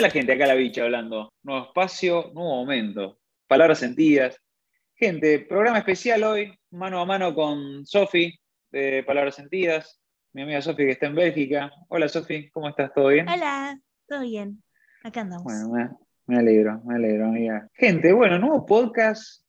la gente acá a la bicha hablando? Nuevo espacio, nuevo momento. Palabras sentidas. Gente, programa especial hoy, mano a mano con Sofi de Palabras Sentidas, mi amiga Sofi que está en Bélgica. Hola Sofi, ¿cómo estás? ¿Todo bien? Hola, todo bien. Acá andamos. Bueno, me, me alegro, me alegro, amiga. Gente, bueno, nuevo podcast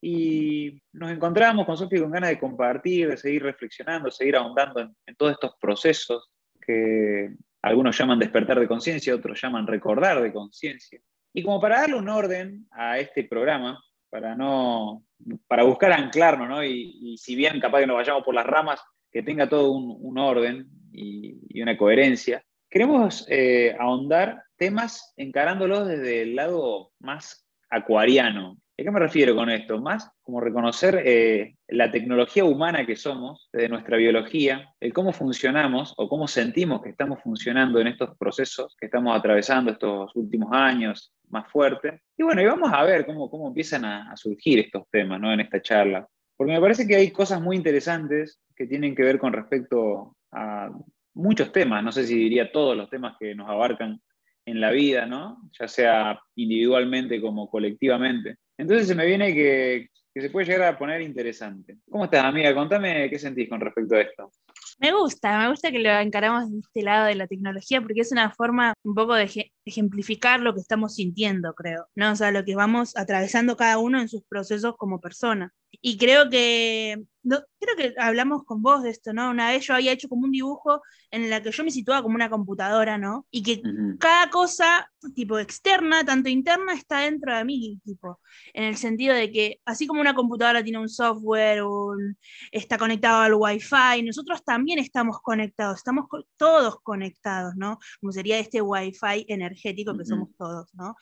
y nos encontramos con Sofi con ganas de compartir, de seguir reflexionando, seguir ahondando en, en todos estos procesos que algunos llaman despertar de conciencia, otros llaman recordar de conciencia. Y como para darle un orden a este programa, para no para buscar anclarnos, ¿no? Y, si bien capaz que nos vayamos por las ramas, que tenga todo un, orden y, y, una coherencia. Queremos eh, ahondar temas encarándolos desde el lado más acuariano, ¿A qué me refiero con esto? Más como reconocer eh, la tecnología humana que somos, de nuestra biología, el cómo funcionamos o cómo sentimos que estamos funcionando en estos procesos que estamos atravesando estos últimos años más fuertes. Y bueno, y vamos a ver cómo, cómo empiezan a, a surgir estos temas ¿no? en esta charla. Porque me parece que hay cosas muy interesantes que tienen que ver con respecto a muchos temas, no sé si diría todos los temas que nos abarcan en la vida, ¿no? ya sea individualmente como colectivamente. Entonces se me viene que, que, se puede llegar a poner interesante. ¿Cómo estás, amiga? Contame qué sentís con respecto a esto. Me gusta, me gusta que lo encaramos de este lado de la tecnología porque es una forma un poco de ejemplificar lo que estamos sintiendo, creo, ¿no? O sea, lo que vamos atravesando cada uno en sus procesos como persona. Y creo que, no, creo que hablamos con vos de esto, ¿no? Una vez yo había hecho como un dibujo en la que yo me situaba como una computadora, ¿no? Y que uh -huh. cada cosa, tipo externa, tanto interna, está dentro de mí, tipo, en el sentido de que así como una computadora tiene un software, un, está conectado al Wi-Fi, nosotros también estamos conectados, estamos co todos conectados, ¿no? Como sería este Wi-Fi energético que uh -huh. somos todos, ¿no?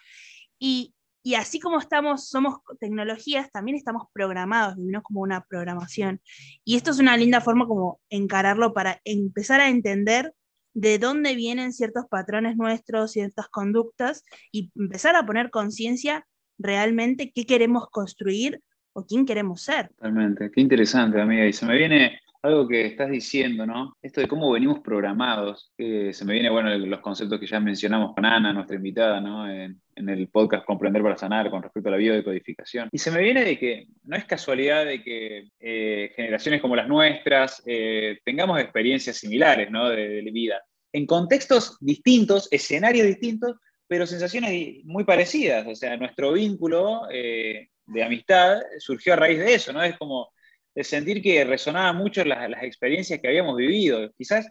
Y, y así como estamos, somos tecnologías, también estamos programados, vivimos como una programación. Y esto es una linda forma como encararlo para empezar a entender de dónde vienen ciertos patrones nuestros, ciertas conductas, y empezar a poner conciencia realmente qué queremos construir o quién queremos ser. Totalmente, qué interesante, amiga. Y se me viene algo que estás diciendo, ¿no? Esto de cómo venimos programados, que se me viene, bueno, los conceptos que ya mencionamos con Ana, nuestra invitada, ¿no? En, el podcast Comprender para Sanar con respecto a la biodecodificación. Y se me viene de que no es casualidad de que eh, generaciones como las nuestras eh, tengamos experiencias similares, ¿no? De, de vida. En contextos distintos, escenarios distintos, pero sensaciones muy parecidas. O sea, nuestro vínculo eh, de amistad surgió a raíz de eso, ¿no? Es como de sentir que resonaban mucho las, experiencias que habíamos vivido. Quizás,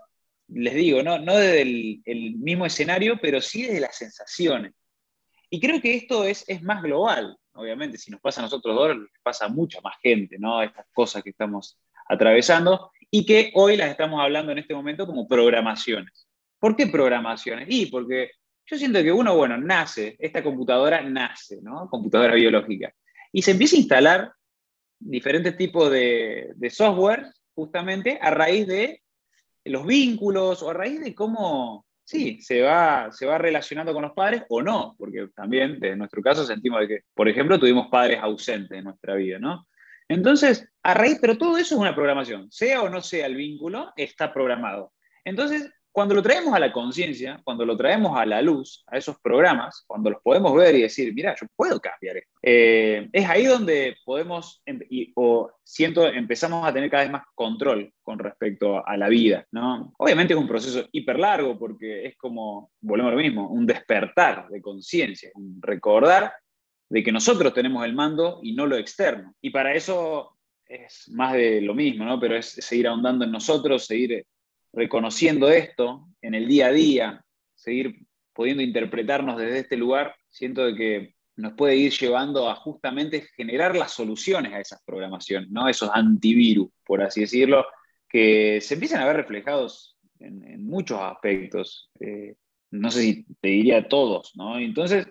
les digo, no, no desde el, el, mismo escenario, pero sí desde las sensaciones. Y creo que esto es, es más global, obviamente, si nos pasa a nosotros dos, pasa a mucha más gente, ¿no? Estas cosas que estamos atravesando y que hoy las estamos hablando en este momento como programaciones. ¿Por qué programaciones? Y porque yo siento que uno, bueno, nace, esta computadora nace, ¿no? Computadora biológica. Y se empieza a instalar diferentes tipos de, de, software justamente a raíz de los vínculos o a raíz de cómo, sí, se va, se va relacionando con los padres o no, porque también, en nuestro caso, sentimos que, por ejemplo, tuvimos padres ausentes en nuestra vida, ¿no? Entonces, a raíz, pero todo eso es una programación, sea o no sea el vínculo, está programado. Entonces, cuando lo traemos a la conciencia, cuando lo traemos a la luz, a esos programas, cuando los podemos ver y decir, mira, yo puedo cambiar esto, eh, es ahí donde podemos, y, o siento, empezamos a tener cada vez más control con respecto a la vida, ¿no? Obviamente es un proceso hiper largo porque es como, volvemos a lo mismo, un despertar de conciencia, un recordar de que nosotros tenemos el mando y no lo externo. Y para eso es más de lo mismo, ¿no? Pero es seguir ahondando en nosotros, seguir reconociendo esto en el día a día, seguir pudiendo interpretarnos desde este lugar, siento de que nos puede ir llevando a justamente generar las soluciones a esas programaciones, ¿no? esos antivirus, por así decirlo, que se empiezan a ver reflejados en, muchos aspectos. Eh, no sé si te diría todos, ¿no? Entonces,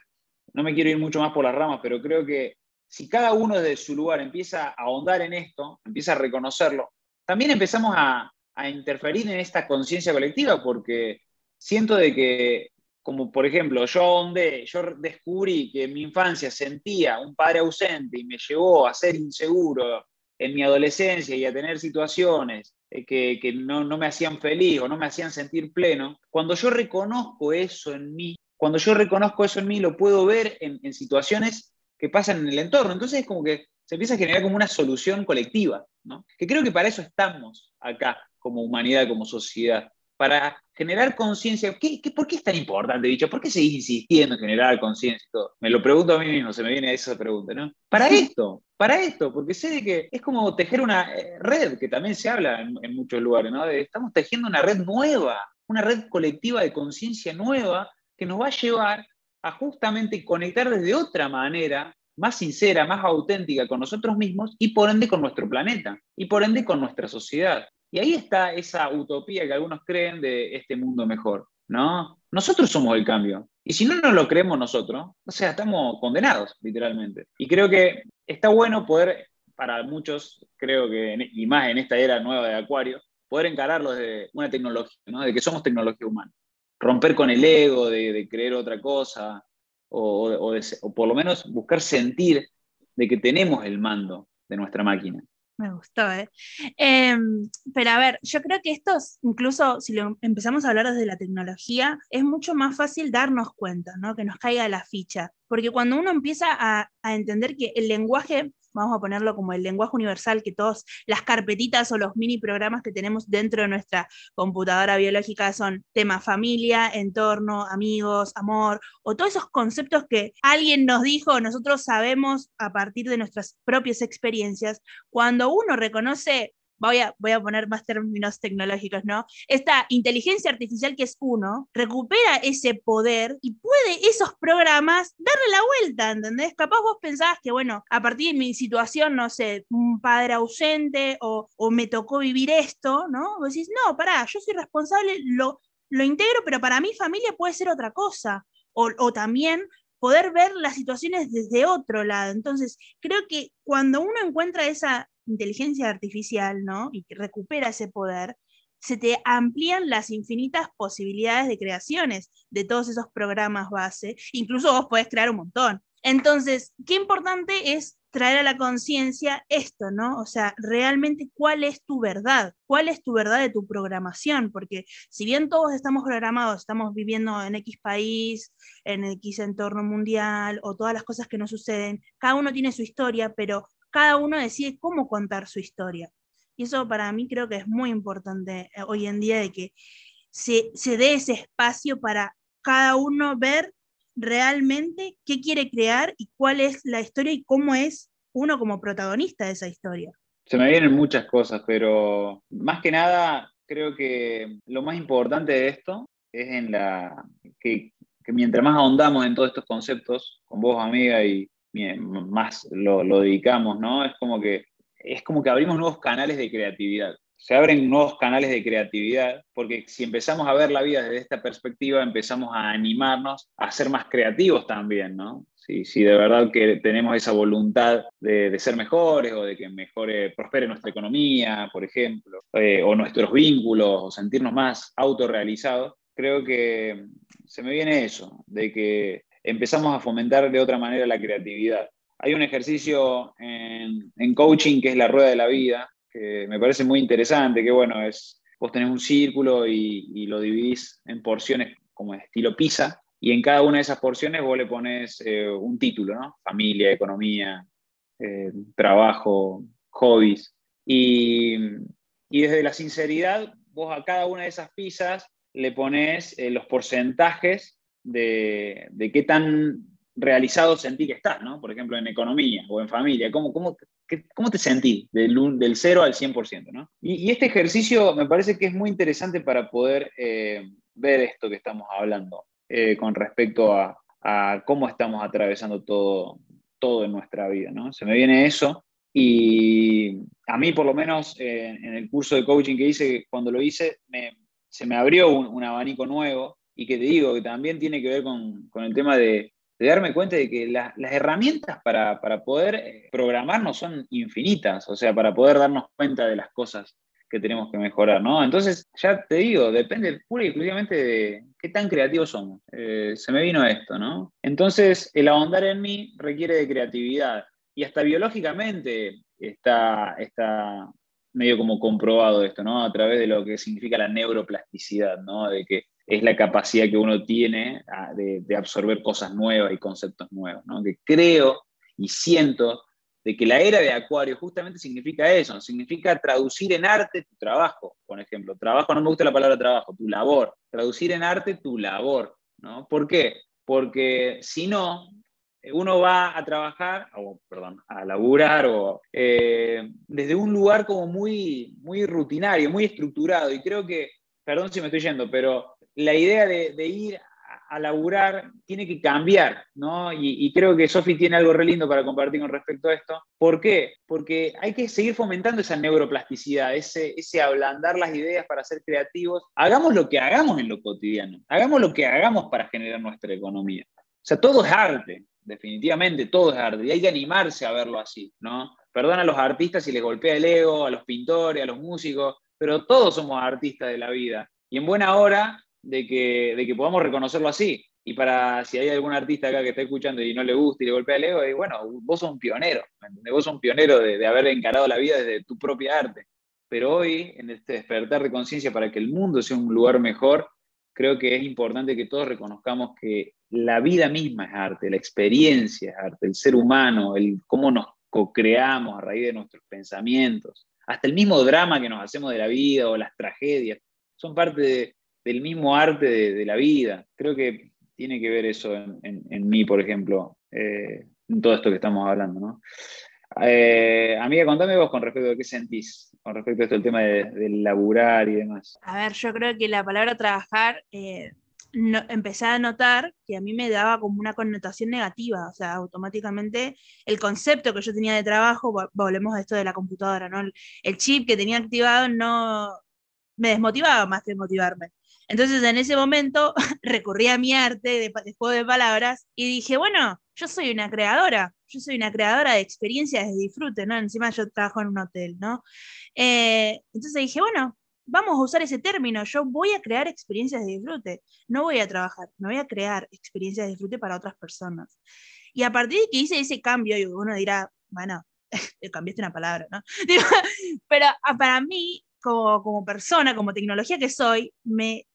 no me quiero ir mucho más por las ramas, pero creo que si cada uno desde su lugar empieza a ahondar en esto, empieza a reconocerlo, también empezamos a, a interferir en esta conciencia colectiva, porque siento de que, como por ejemplo, yo yo descubrí que en mi infancia sentía un padre ausente y me llevó a ser inseguro en mi adolescencia y a tener situaciones que, que no, no me hacían feliz o no me hacían sentir pleno, cuando yo reconozco eso en mí, cuando yo reconozco eso en mí, lo puedo ver en, en situaciones que pasan en el entorno. Entonces es como que se empieza a generar como una solución colectiva, ¿no? Que creo que para eso estamos acá como humanidad, como sociedad, para generar conciencia. ¿Qué, por qué es tan importante, dicho? ¿Por qué seguís insistiendo en generar conciencia y todo? Me lo pregunto a mí mismo, se me viene esa pregunta, ¿no? Para esto, para esto, porque sé de que es como tejer una eh, red, que también se habla en, muchos lugares, ¿no? estamos tejiendo una red nueva, una red colectiva de conciencia nueva que nos va a llevar a justamente conectar desde otra manera más sincera, más auténtica con nosotros mismos y por ende con nuestro planeta y por ende con nuestra sociedad. Y ahí está esa utopía que algunos creen de este mundo mejor, ¿no? Nosotros somos el cambio. Y si no nos lo creemos nosotros, o sea, estamos condenados, literalmente. Y creo que está bueno poder, para muchos, creo que, y más en esta era nueva de Acuario, poder encararlo desde una tecnología, ¿no? De que somos tecnología humana. Romper con el ego de, de creer otra cosa, o, por lo menos buscar sentir de que tenemos el mando de nuestra máquina. Me gustó, ¿eh? Em, pero a ver, yo creo que esto, incluso si lo empezamos a hablar desde la tecnología, es mucho más fácil darnos cuenta, ¿no? Que nos caiga la ficha. Porque cuando uno empieza a, a entender que el lenguaje vamos a ponerlo como el lenguaje universal, que todas las carpetitas o los mini programas que tenemos dentro de nuestra computadora biológica son tema familia, entorno, amigos, amor, o todos esos conceptos que alguien nos dijo, nosotros sabemos a partir de nuestras propias experiencias, cuando uno reconoce voy a, voy a poner más términos tecnológicos, ¿no? Esta inteligencia artificial que es uno, recupera ese poder y puede esos programas darle la vuelta, ¿entendés? Capaz vos pensabas que, bueno, a partir de mi situación, no sé, un padre ausente o, o me tocó vivir esto, ¿no? Vos decís, no, pará, yo soy responsable, lo, lo integro, pero para mi familia puede ser otra cosa. O, o, también poder ver las situaciones desde otro lado. Entonces, creo que cuando uno encuentra esa inteligencia artificial, ¿no? Y que recupera ese poder, se te amplían las infinitas posibilidades de creaciones de todos esos programas base. Incluso vos podés crear un montón. Entonces, qué importante es traer a la conciencia esto, ¿no? O sea, realmente cuál es tu verdad, cuál es tu verdad de tu programación, porque si bien todos estamos programados, estamos viviendo en X país, en X entorno mundial o todas las cosas que nos suceden, cada uno tiene su historia, pero cada uno decide cómo contar su historia. Y eso para mí creo que es muy importante eh, hoy en día de que se, se dé ese espacio para cada uno ver realmente qué quiere crear y cuál es la historia y cómo es uno como protagonista de esa historia. Se me vienen muchas cosas, pero más que nada creo que lo más importante de esto es en la que, que mientras más ahondamos en todos estos conceptos, con vos amiga y, más lo, lo, dedicamos, ¿no? Es como, que, es como que abrimos nuevos canales de creatividad. Se abren nuevos canales de creatividad porque si empezamos a ver la vida desde esta perspectiva, empezamos a animarnos a ser más creativos también, ¿no? Si, si de verdad que tenemos esa voluntad de, de, ser mejores o de que mejore, prospere nuestra economía, por ejemplo, eh, o nuestros vínculos, o sentirnos más autorrealizados, creo que se me viene eso, de que empezamos a fomentar de otra manera la creatividad. Hay un ejercicio en, coaching que es la rueda de la vida, que me parece muy interesante, que bueno, es, vos tenés un círculo y, lo dividís en porciones como estilo pizza, y en cada una de esas porciones vos le pones eh, un título, ¿no? Familia, economía, eh, trabajo, hobbies. Y, y, desde la sinceridad, vos a cada una de esas pizzas le pones eh, los porcentajes de, qué tan realizado sentí que estás, ¿no? Por ejemplo, en economía o en familia. ¿Cómo, cómo, cómo te sentí del, del 0 al 100%, ¿no? Y, este ejercicio me parece que es muy interesante para poder eh, ver esto que estamos hablando eh, con respecto a, cómo estamos atravesando todo, todo en nuestra vida, ¿no? Se me viene eso y a mí, por lo menos, en el curso de coaching que hice, cuando lo hice, se me abrió un abanico nuevo y que te digo que también tiene que ver con, con el tema de, darme cuenta de que las herramientas para, para, poder eh, programarnos son infinitas, o sea, para poder darnos cuenta de las cosas que tenemos que mejorar, ¿no? Entonces, ya te digo, depende pura y exclusivamente de qué tan creativos somos. Eh, se me vino esto, ¿no? Entonces, el ahondar en mí requiere de creatividad y hasta biológicamente está, está medio como comprobado esto, ¿no? A través de lo que significa la neuroplasticidad, ¿no? De que es la capacidad que uno tiene ah, de, absorber cosas nuevas y conceptos nuevos, ¿no? que creo y siento de que la era de Acuario justamente significa eso, significa traducir en arte tu trabajo, por ejemplo. Trabajo, no me gusta la palabra trabajo, tu labor. Traducir en arte tu labor, ¿no? ¿Por qué? Porque si no, uno va a trabajar, o perdón, a laburar o, eh, desde un lugar como muy, muy rutinario, muy estructurado. Y creo que, perdón si me estoy yendo, pero la idea de, ir a, laburar tiene que cambiar, ¿no? Y, creo que Sofi tiene algo re lindo para compartir con respecto a esto. ¿Por qué? Porque hay que seguir fomentando esa neuroplasticidad, ese, ese ablandar las ideas para ser creativos. Hagamos lo que hagamos en lo cotidiano, hagamos lo que hagamos para generar nuestra economía. O sea, todo es arte, definitivamente todo es arte, y hay que animarse a verlo así, ¿no? Perdona a los artistas si les golpea el ego, a los pintores, a los músicos, pero todos somos artistas de la vida. Y en buena hora de que, de que podamos reconocerlo así. Y para si hay algún artista acá que está escuchando y no le gusta y le golpea el ego, y bueno, vos sos un pionero, vos sos un pionero de, haber encarado la vida desde tu propia arte. Pero hoy, en este despertar de conciencia para que el mundo sea un lugar mejor, creo que es importante que todos reconozcamos que la vida misma es arte, la experiencia es arte, el ser humano, el cómo nos co-creamos a raíz de nuestros pensamientos, hasta el mismo drama que nos hacemos de la vida o las tragedias, son parte del mismo arte de, la vida. Creo que tiene que ver eso en, mí, por ejemplo, eh, en todo esto que estamos hablando. ¿no? Eh, amiga, contame vos con respecto a qué sentís, con respecto a esto, el tema del laburar y demás. A ver, yo creo que la palabra trabajar, eh, empecé a notar que a mí me daba como una connotación negativa, o sea, automáticamente el concepto que yo tenía de trabajo, volvemos a esto de la computadora, ¿no? El, chip que tenía activado no me desmotivaba más que motivarme. Entonces en ese momento recurrí a mi arte de, de juego de palabras y dije, bueno, yo soy una creadora, yo soy una creadora de experiencias de disfrute, ¿no? Encima yo trabajo en un hotel, ¿no? Eh, entonces dije, bueno, vamos a usar ese término, yo voy a crear experiencias de disfrute, no voy a trabajar, no voy a crear experiencias de disfrute para otras personas. Y a partir de que hice ese cambio, uno dirá, bueno, cambiaste una palabra, ¿no? Pero ah, para mí, como, como persona, como tecnología que soy, me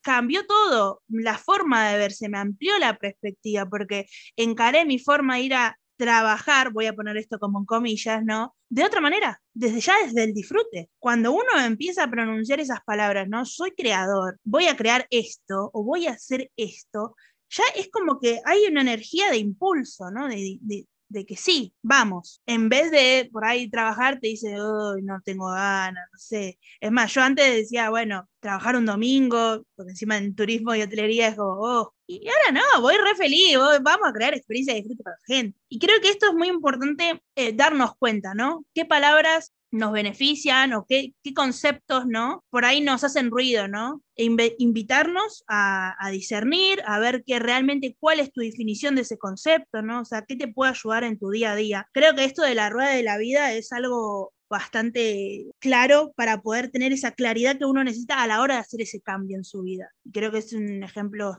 cambió todo, la forma de verse, me amplió la perspectiva, porque encaré mi forma de ir a trabajar, voy a poner esto como en comillas, ¿no? De otra manera, desde ya desde el disfrute. Cuando uno empieza a pronunciar esas palabras, ¿no? Soy creador, voy a crear esto o voy a hacer esto, ya es como que hay una energía de impulso, ¿no? De, que sí, vamos. En vez de por ahí trabajar, te dice, uy, no tengo ganas, no sé. Es más, yo antes decía, bueno, trabajar un domingo, porque encima en turismo y hotelería es como, oh. Y ahora no, voy re feliz, vamos a crear experiencias de disfrute para la gente. Y creo que esto es muy importante eh, darnos cuenta, ¿no? ¿Qué palabras nos benefician o qué, conceptos, ¿no? Por ahí nos hacen ruido, ¿no? E invitarnos a, discernir, a ver qué realmente cuál es tu definición de ese concepto, ¿no? O sea, qué te puede ayudar en tu día a día. Creo que esto de la rueda de la vida es algo bastante claro para poder tener esa claridad que uno necesita a la hora de hacer ese cambio en su vida. Creo que es un ejemplo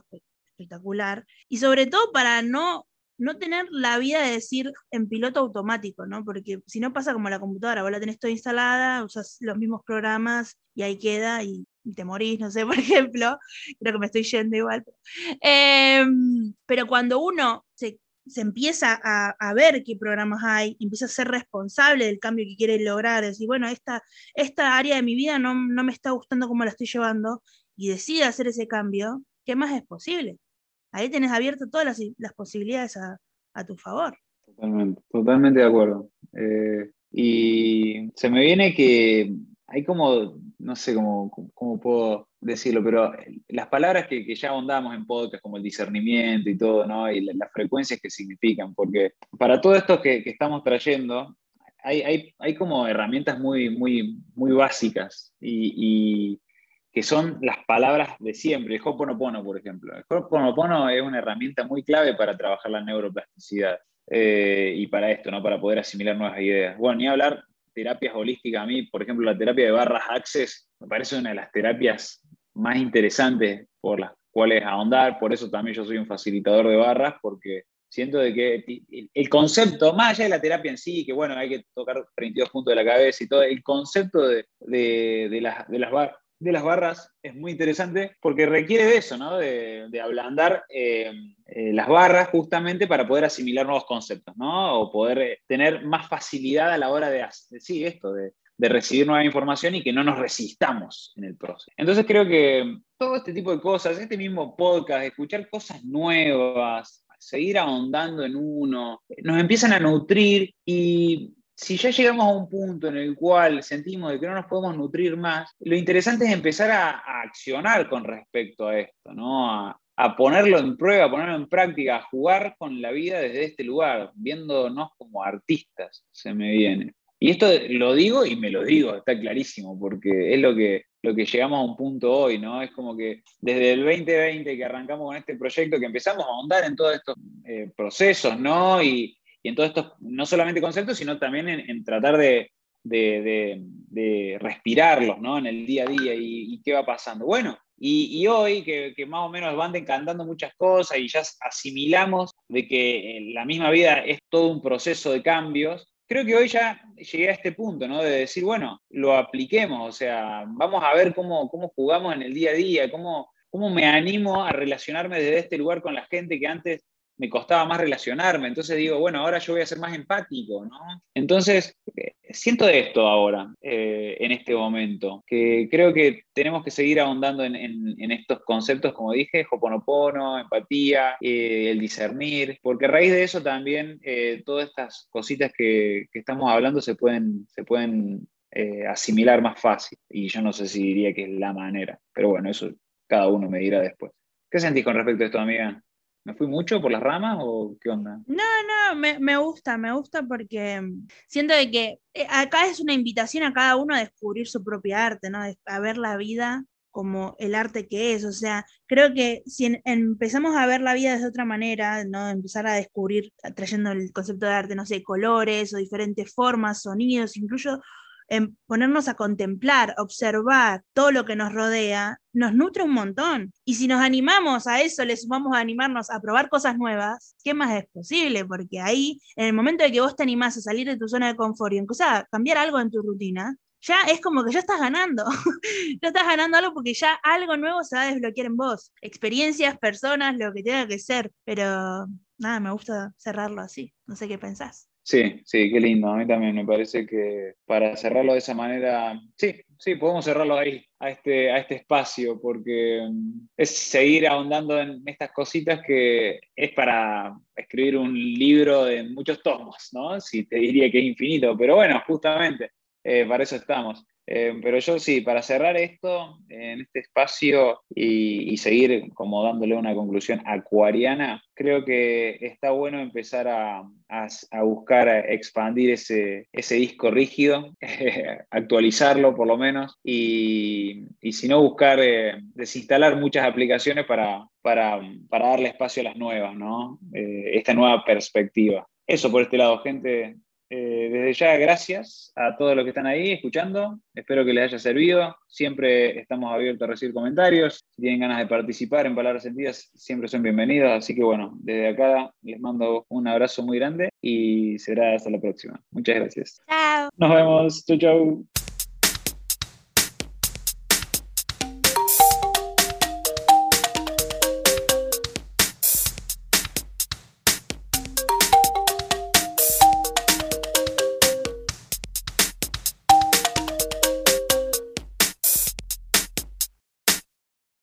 espectacular. Y sobre todo para no no tener la vida de decir en piloto automático, ¿no? Porque si no pasa como la computadora, vos la tenés toda instalada, usas los mismos programas y ahí queda y, te morís, no sé, por ejemplo, creo que me estoy yendo igual. Em, pero cuando uno se, empieza a, ver qué programas hay, empieza a ser responsable del cambio que quiere lograr, decir, bueno, esta, esta área de mi vida no, no me está gustando cómo la estoy llevando, y decide hacer ese cambio, ¿qué más es posible? Ahí tenés abierto todas las, posibilidades a, tu favor. Totalmente, totalmente de acuerdo. Eh, y se me viene que hay como, no sé cómo, cómo puedo decirlo, pero las palabras que, ya ahondamos en podcast, como el discernimiento y todo, ¿no? Y las frecuencias que significan, porque para todo esto que, estamos trayendo, hay, hay, como herramientas muy, muy, muy básicas y, que son las palabras de siempre. El Hoponopono, por ejemplo. El Hoponopono es una herramienta muy clave para trabajar la neuroplasticidad eh, y para esto, ¿no? para poder asimilar nuevas ideas. Bueno, ni hablar terapias holísticas. A mí, por ejemplo, la terapia de barras Access me parece una de las terapias más interesantes por las cuales ahondar. Por eso también yo soy un facilitador de barras, porque siento de que el concepto, más allá de la terapia en sí, que bueno, hay que tocar 32 puntos de la cabeza y todo, el concepto de, de, las, de las barras de las barras es muy interesante porque requiere de eso, ¿no? De, ablandar eh, eh, las barras justamente para poder asimilar nuevos conceptos, ¿no? O poder eh, tener más facilidad a la hora de, sí, esto, de, de recibir nueva información y que no nos resistamos en el proceso. Entonces creo que todo este tipo de cosas, este mismo podcast, escuchar cosas nuevas, seguir ahondando en uno, nos empiezan a nutrir y si ya llegamos a un punto en el cual sentimos de que no nos podemos nutrir más, lo interesante es empezar a, accionar con respecto a esto, ¿no? A, ponerlo en prueba, a ponerlo en práctica, a jugar con la vida desde este lugar, viéndonos como artistas, se me viene. Y esto lo digo y me lo digo, está clarísimo, porque es lo que, lo que llegamos a un punto hoy, ¿no? Es como que desde el 2020 que arrancamos con este proyecto, que empezamos a ahondar en todos estos eh, procesos, ¿no? Y, y en todos estos, no solamente conceptos, sino también en, tratar de, respirarlos ¿no? en el día a día y, qué va pasando. Bueno, y, hoy que, más o menos van encantando muchas cosas y ya asimilamos de que eh, la misma vida es todo un proceso de cambios, creo que hoy ya llegué a este punto, ¿no? De decir, bueno, lo apliquemos, o sea, vamos a ver cómo, cómo jugamos en el día a día, cómo, cómo me animo a relacionarme desde este lugar con la gente que antes me costaba más relacionarme. Entonces digo, bueno, ahora yo voy a ser más empático, ¿no? Entonces, eh, siento esto ahora, eh, en este momento, que creo que tenemos que seguir ahondando en, estos conceptos, como dije, hoponopono, empatía, eh, el discernir, porque a raíz de eso también todas estas cositas que, que, estamos hablando se pueden, se pueden asimilar más fácil. Y yo no sé si diría que es la manera, pero bueno, eso cada uno me dirá después. ¿Qué sentís con respecto a esto, amiga? ¿Me fui mucho por las ramas o qué onda? No, no, me, gusta, me gusta porque siento de que eh, acá es una invitación a cada uno a descubrir su propia arte, ¿no? A ver la vida como el arte que es. O sea, creo que si empezamos a ver la vida de otra manera, ¿no? Empezar a descubrir, trayendo el concepto de arte, no sé, colores o diferentes formas, sonidos, incluso en ponernos a contemplar, observar todo lo que nos rodea, nos nutre un montón. Y si nos animamos a eso, le sumamos a animarnos a probar cosas nuevas, ¿qué más es posible? Porque ahí, en el momento de que vos te animás a salir de tu zona de confort y empezar a cambiar algo en tu rutina, ya es como que ya estás ganando. ya estás ganando algo porque ya algo nuevo se va a desbloquear en vos. Experiencias, personas, lo que tenga que ser. Pero nada, me gusta cerrarlo así. No sé qué pensás. Sí, sí, qué lindo. A mí también me parece que para cerrarlo de esa manera, sí, sí, podemos cerrarlo ahí, a este, a este espacio, porque mm, es seguir ahondando en estas cositas que es para escribir un libro de muchos tomos, ¿no? Si te diría que es infinito, pero bueno, justamente eh, para eso estamos. Eh, pero yo sí, para cerrar esto en este espacio y, seguir como dándole una conclusión acuariana, creo que está bueno empezar a, buscar expandir ese, disco rígido, actualizarlo por lo menos, y, si no, buscar eh, desinstalar muchas aplicaciones para, para, darle espacio a las nuevas, ¿no? Eh, esta nueva perspectiva. Eso por este lado, gente. Eh, desde ya, gracias a todos los que están ahí escuchando. Espero que les haya servido. Siempre estamos abiertos a recibir comentarios. Si tienen ganas de participar en Palabras Sentidas, siempre son bienvenidos. Así que bueno, desde acá les mando un abrazo muy grande y será hasta la próxima. Muchas gracias. Chao. Nos vemos. Chau, chau.